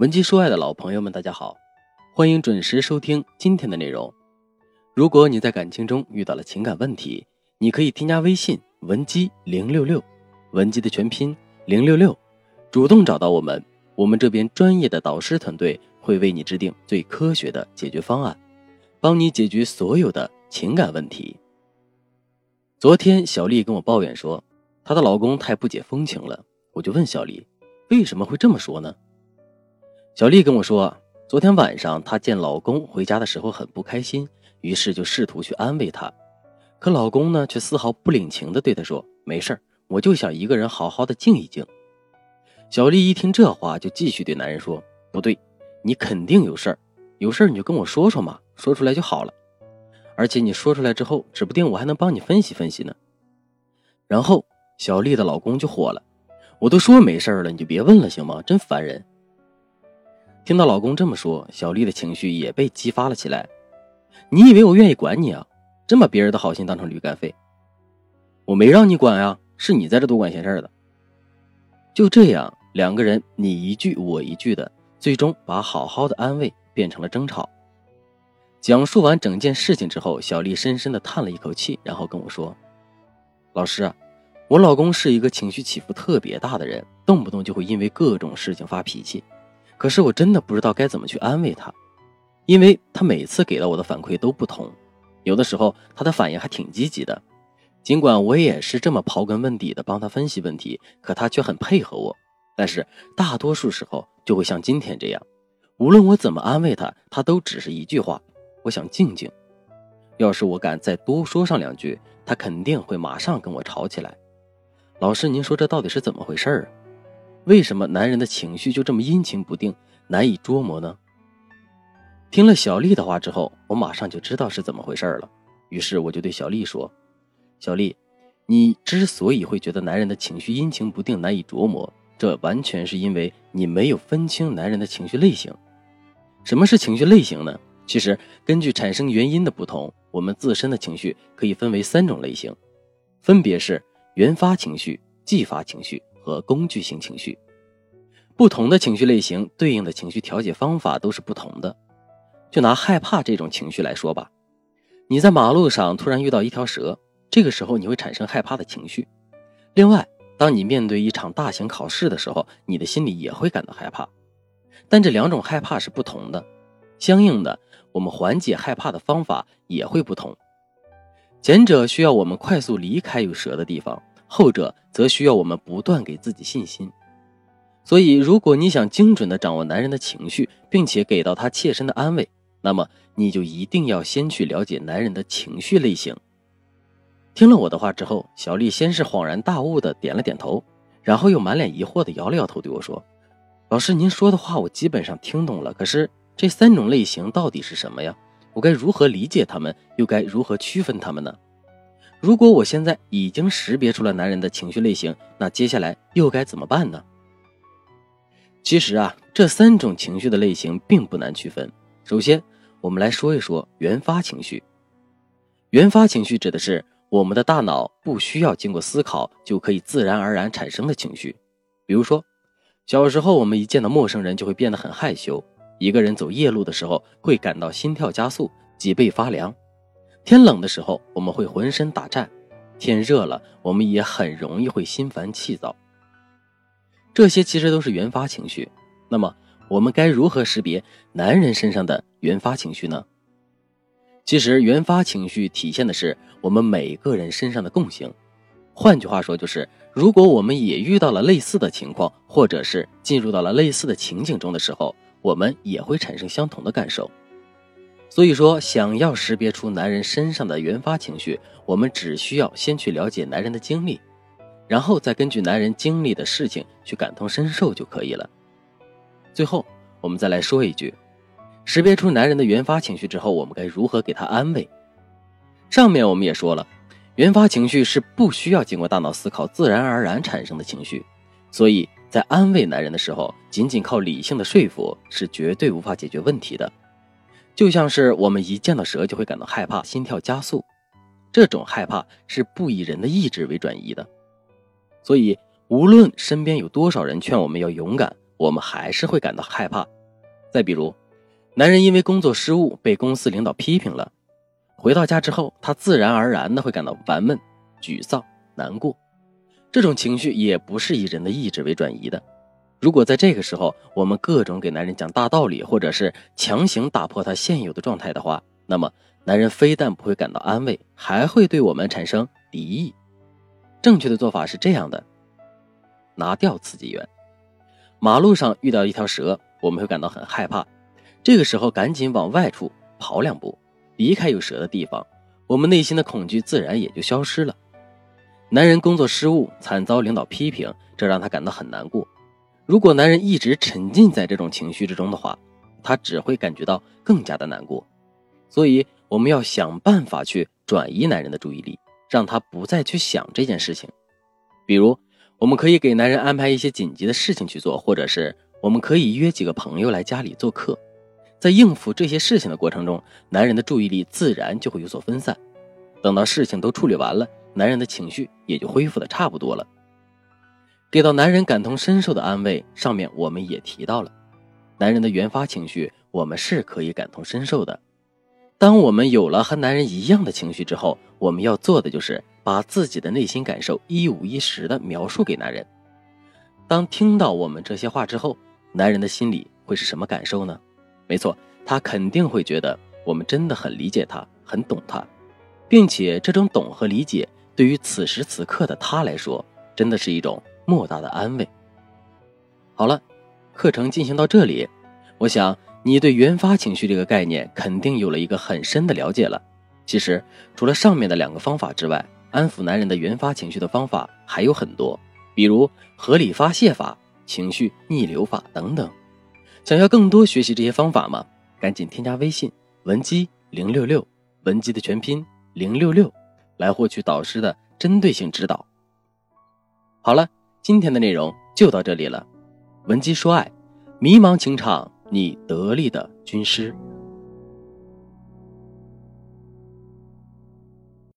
文姬说爱的老朋友们，大家好，欢迎准时收听今天的内容。如果你在感情中遇到了情感问题，你可以添加微信文姬零六六，文姬的全拼零六六，主动找到我们，我们这边专业的导师团队会为你制定最科学的解决方案，帮你解决所有的情感问题。昨天小丽跟我抱怨说，她的老公太不解风情了，我就问小丽，为什么会这么说呢？小丽跟我说，昨天晚上她见老公回家的时候很不开心，于是就试图去安慰他，可老公呢却丝毫不领情的对她说：“没事我就想一个人好好的静一静。”小丽一听这话，就继续对男人说：“不对，你肯定有事儿，有事儿你就跟我说说嘛，说出来就好了。而且你说出来之后，指不定我还能帮你分析分析呢。”然后小丽的老公就火了：“我都说没事了，你就别问了行吗？真烦人。”听到老公这么说，小丽的情绪也被激发了起来。你以为我愿意管你啊？真把别人的好心当成驴肝肺？我没让你管呀，是你在这多管闲事的。就这样，两个人你一句我一句的，最终把好好的安慰变成了争吵。讲述完整件事情之后，小丽深深的叹了一口气，然后跟我说：“老师，我老公是一个情绪起伏特别大的人，动不动就会因为各种事情发脾气。”可是我真的不知道该怎么去安慰他，因为他每次给到我的反馈都不同，有的时候他的反应还挺积极的，尽管我也是这么刨根问底的帮他分析问题，可他却很配合我。但是大多数时候就会像今天这样，无论我怎么安慰他，他都只是一句话：“我想静静。”要是我敢再多说上两句，他肯定会马上跟我吵起来。老师，您说这到底是怎么回事儿啊？为什么男人的情绪就这么阴晴不定、难以捉摸呢？听了小丽的话之后，我马上就知道是怎么回事了。于是我就对小丽说：“小丽，你之所以会觉得男人的情绪阴晴不定、难以琢磨，这完全是因为你没有分清男人的情绪类型。什么是情绪类型呢？其实根据产生原因的不同，我们自身的情绪可以分为三种类型，分别是原发情绪、继发情绪。”和工具性情绪，不同的情绪类型对应的情绪调节方法都是不同的。就拿害怕这种情绪来说吧，你在马路上突然遇到一条蛇，这个时候你会产生害怕的情绪。另外，当你面对一场大型考试的时候，你的心里也会感到害怕。但这两种害怕是不同的，相应的，我们缓解害怕的方法也会不同。前者需要我们快速离开有蛇的地方。后者则需要我们不断给自己信心，所以如果你想精准的掌握男人的情绪，并且给到他切身的安慰，那么你就一定要先去了解男人的情绪类型。听了我的话之后，小丽先是恍然大悟的点了点头，然后又满脸疑惑的摇了摇头，对我说：“老师，您说的话我基本上听懂了，可是这三种类型到底是什么呀？我该如何理解他们，又该如何区分他们呢？”如果我现在已经识别出了男人的情绪类型，那接下来又该怎么办呢？其实啊，这三种情绪的类型并不难区分。首先，我们来说一说原发情绪。原发情绪指的是我们的大脑不需要经过思考就可以自然而然产生的情绪。比如说，小时候我们一见到陌生人就会变得很害羞，一个人走夜路的时候会感到心跳加速、脊背发凉。天冷的时候，我们会浑身打颤；天热了，我们也很容易会心烦气躁。这些其实都是原发情绪。那么，我们该如何识别男人身上的原发情绪呢？其实，原发情绪体现的是我们每个人身上的共性。换句话说，就是如果我们也遇到了类似的情况，或者是进入到了类似的情景中的时候，我们也会产生相同的感受。所以说，想要识别出男人身上的原发情绪，我们只需要先去了解男人的经历，然后再根据男人经历的事情去感同身受就可以了。最后，我们再来说一句：识别出男人的原发情绪之后，我们该如何给他安慰？上面我们也说了，原发情绪是不需要经过大脑思考，自然而然产生的情绪，所以在安慰男人的时候，仅仅靠理性的说服是绝对无法解决问题的。就像是我们一见到蛇就会感到害怕、心跳加速，这种害怕是不以人的意志为转移的。所以，无论身边有多少人劝我们要勇敢，我们还是会感到害怕。再比如，男人因为工作失误被公司领导批评了，回到家之后，他自然而然的会感到烦闷、沮丧、难过。这种情绪也不是以人的意志为转移的。如果在这个时候，我们各种给男人讲大道理，或者是强行打破他现有的状态的话，那么男人非但不会感到安慰，还会对我们产生敌意。正确的做法是这样的：拿掉刺激源。马路上遇到一条蛇，我们会感到很害怕，这个时候赶紧往外处跑两步，离开有蛇的地方，我们内心的恐惧自然也就消失了。男人工作失误，惨遭领导批评，这让他感到很难过。如果男人一直沉浸在这种情绪之中的话，他只会感觉到更加的难过。所以我们要想办法去转移男人的注意力，让他不再去想这件事情。比如，我们可以给男人安排一些紧急的事情去做，或者是我们可以约几个朋友来家里做客。在应付这些事情的过程中，男人的注意力自然就会有所分散。等到事情都处理完了，男人的情绪也就恢复的差不多了。给到男人感同身受的安慰，上面我们也提到了，男人的原发情绪，我们是可以感同身受的。当我们有了和男人一样的情绪之后，我们要做的就是把自己的内心感受一五一十的描述给男人。当听到我们这些话之后，男人的心里会是什么感受呢？没错，他肯定会觉得我们真的很理解他，很懂他，并且这种懂和理解对于此时此刻的他来说，真的是一种。莫大的安慰。好了，课程进行到这里，我想你对原发情绪这个概念肯定有了一个很深的了解了。其实，除了上面的两个方法之外，安抚男人的原发情绪的方法还有很多，比如合理发泄法、情绪逆流法等等。想要更多学习这些方法吗？赶紧添加微信文姬零六六，文姬的全拼零六六，来获取导师的针对性指导。好了。今天的内容就到这里了，文姬说爱，迷茫情场，你得力的军师。